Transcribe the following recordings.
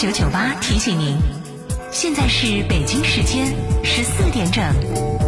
九九八提醒您，现在是北京时间十四点整。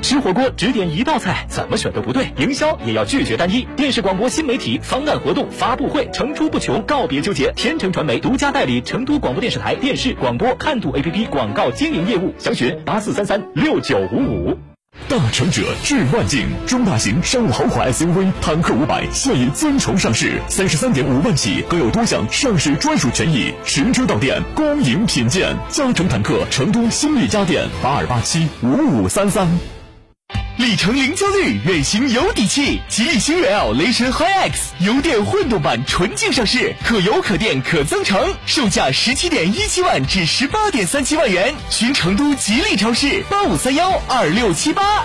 吃火锅只点一道菜，怎么选都不对。营销也要拒绝单一。电视广播新媒体方案活动发布会层出不穷，告别纠结。天成传媒独家代理成都广播电视台电视广播看度 APP 广告经营业务，详询八四三三六九五五。大成者致万境，中大型商务豪华 SUV 坦克五百现已尊崇上市，三十三点五万起，更有多项上市专属权益。实车到店，恭迎品鉴。嘉诚坦克成都新力家电八二八七五五三三。里程零焦虑，远行有底气。吉利星越 L 雷神 HiX 油电混动版纯净上市，可油可电可增程，售价十七点一七万至十八点三七万元。寻成都吉利超市八五三幺二六七八。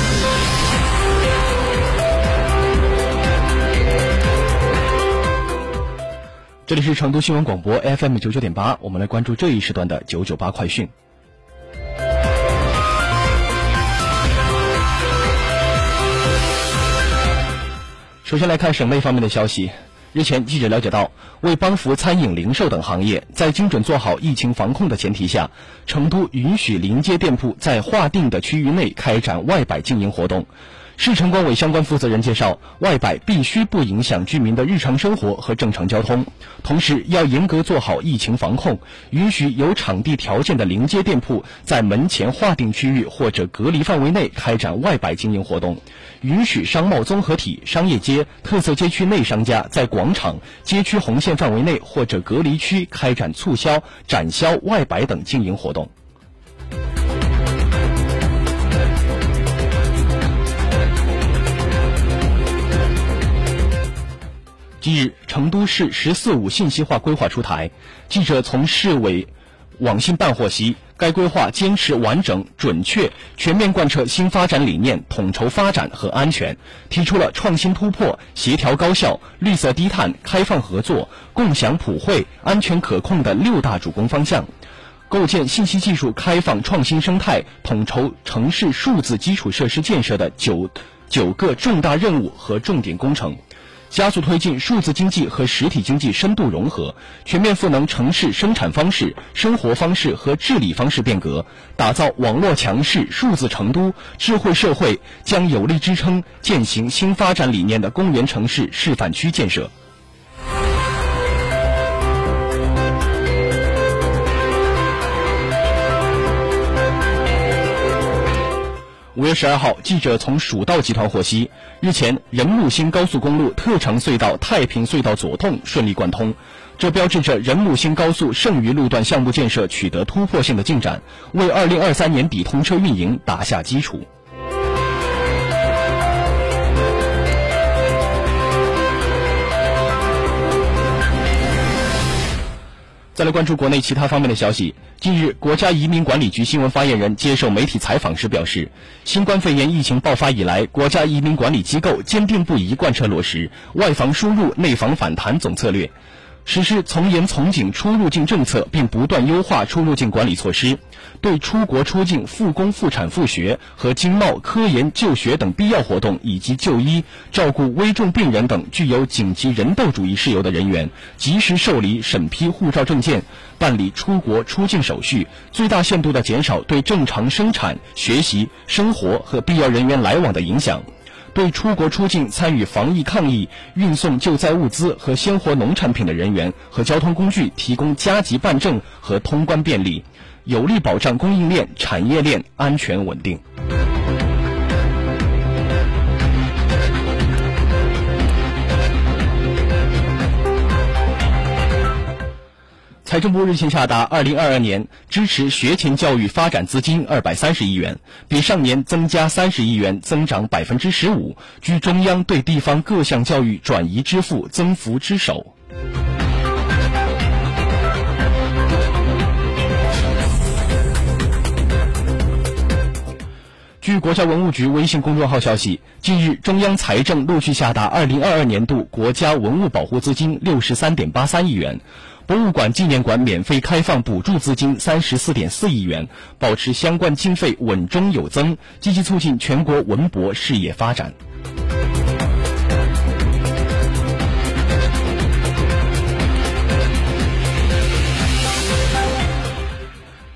这里是成都新闻广播 FM 九九点八，我们来关注这一时段的九九八快讯。首先来看省内方面的消息。日前，记者了解到，为帮扶餐饮、零售等行业，在精准做好疫情防控的前提下，成都允许临街店铺在划定的区域内开展外摆经营活动。市城管委相关负责人介绍，外摆必须不影响居民的日常生活和正常交通，同时要严格做好疫情防控，允许有场地条件的临街店铺在门前划定区域或者隔离范围内开展外摆经营活动，允许商贸综合体、商业街、特色街区内商家在广场、街区红线范围内或者隔离区开展促销、展销外摆等经营活动。近日，成都市“十四五”信息化规划出台。记者从市委网信办获悉，该规划坚持完整、准确、全面贯彻新发展理念，统筹发展和安全，提出了创新突破、协调高效、绿色低碳、开放合作、共享普惠、安全可控的六大主攻方向，构建信息技术开放创新生态，统筹城市数字基础设施建设的九九个重大任务和重点工程。加速推进数字经济和实体经济深度融合，全面赋能城市生产方式、生活方式和治理方式变革，打造网络强势、数字成都、智慧社会，将有力支撑践行新发展理念的公园城市示范区建设。十二号，记者从蜀道集团获悉，日前仁木新高速公路特长隧道太平隧道左洞顺利贯通，这标志着仁木新高速剩余路段项目建设取得突破性的进展，为二零二三年底通车运营打下基础。再来关注国内其他方面的消息。近日，国家移民管理局新闻发言人接受媒体采访时表示，新冠肺炎疫情爆发以来，国家移民管理机构坚定不移贯彻落实外防输入、内防反弹总策略。实施从严从紧出入境政策，并不断优化出入境管理措施，对出国出境、复工复产复学和经贸、科研、就学等必要活动，以及就医、照顾危重病人等具有紧急人道主义事由的人员，及时受理审批护照证件，办理出国出境手续，最大限度地减少对正常生产、学习、生活和必要人员来往的影响。对出国出境参与防疫抗疫、运送救灾物资和鲜活农产品的人员和交通工具提供加急办证和通关便利，有力保障供应链、产业链安全稳定。财政部日前下达二零二二年支持学前教育发展资金二百三十亿元，比上年增加三十亿元，增长百分之十五，居中央对地方各项教育转移支付增幅之首。据国家文物局微信公众号消息，近日中央财政陆续下达二零二二年度国家文物保护资金六十三点八三亿元。博物馆、纪念馆免费开放补助资金三十四点四亿元，保持相关经费稳中有增，积极促进全国文博事业发展。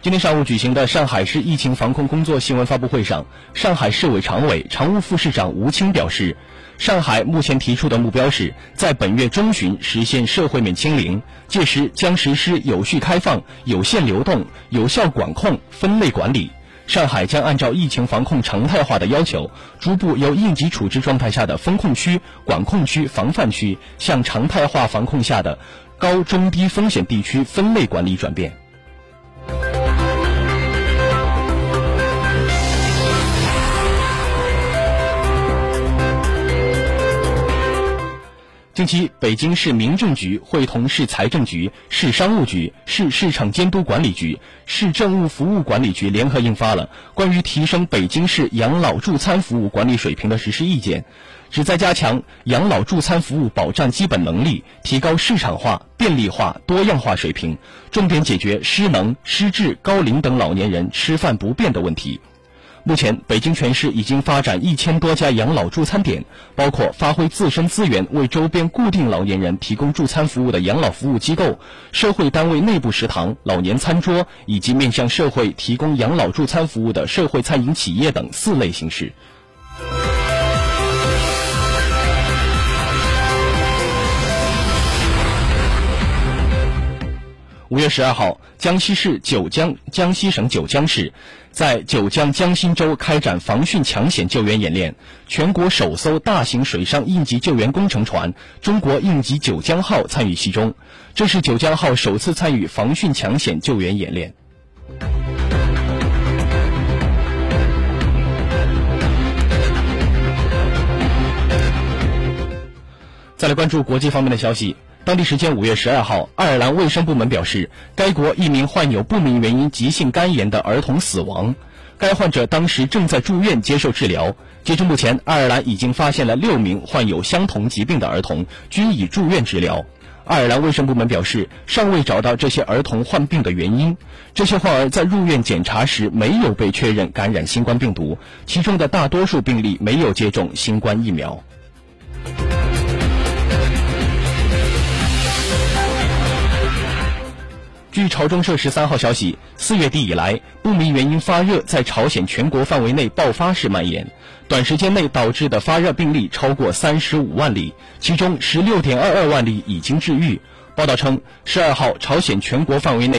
今天上午举行的上海市疫情防控工作新闻发布会上，上海市委常委、常务副市长吴清表示，上海目前提出的目标是在本月中旬实现社会面清零，届时将实施有序开放、有限流动、有效管控、分类管理。上海将按照疫情防控常态化的要求，逐步由应急处置状态下的封控区、管控区、防范区向常态化防控下的高中低风险地区分类管理转变。近期，北京市民政局会同市财政局、市商务局、市市场监督管理局、市政务服务管理局联合印发了关于提升北京市养老助餐服务管理水平的实施意见，旨在加强养老助餐服务保障基本能力，提高市场化、便利化、多样化水平，重点解决失能、失智、高龄等老年人吃饭不便的问题。目前，北京全市已经发展一千多家养老助餐点，包括发挥自身资源为周边固定老年人提供助餐服务的养老服务机构、社会单位内部食堂、老年餐桌，以及面向社会提供养老助餐服务的社会餐饮企业等四类形式。五月十二号，江西市九江，江西省九江市，在九江江心洲开展防汛抢险救援演练。全国首艘大型水上应急救援工程船“中国应急九江号”参与其中，这是九江号首次参与防汛抢险救援演练。再来关注国际方面的消息。当地时间五月十二号，爱尔兰卫生部门表示，该国一名患有不明原因急性肝炎的儿童死亡，该患者当时正在住院接受治疗。截至目前，爱尔兰已经发现了六名患有相同疾病的儿童，均已住院治疗。爱尔兰卫生部门表示，尚未找到这些儿童患病的原因。这些患儿在入院检查时没有被确认感染新冠病毒，其中的大多数病例没有接种新冠疫苗。据朝中社十三号消息，四月底以来，不明原因发热在朝鲜全国范围内爆发式蔓延，短时间内导致的发热病例超过三十五万例，其中十六点二二万例已经治愈。报道称，十二号朝鲜全国范围内。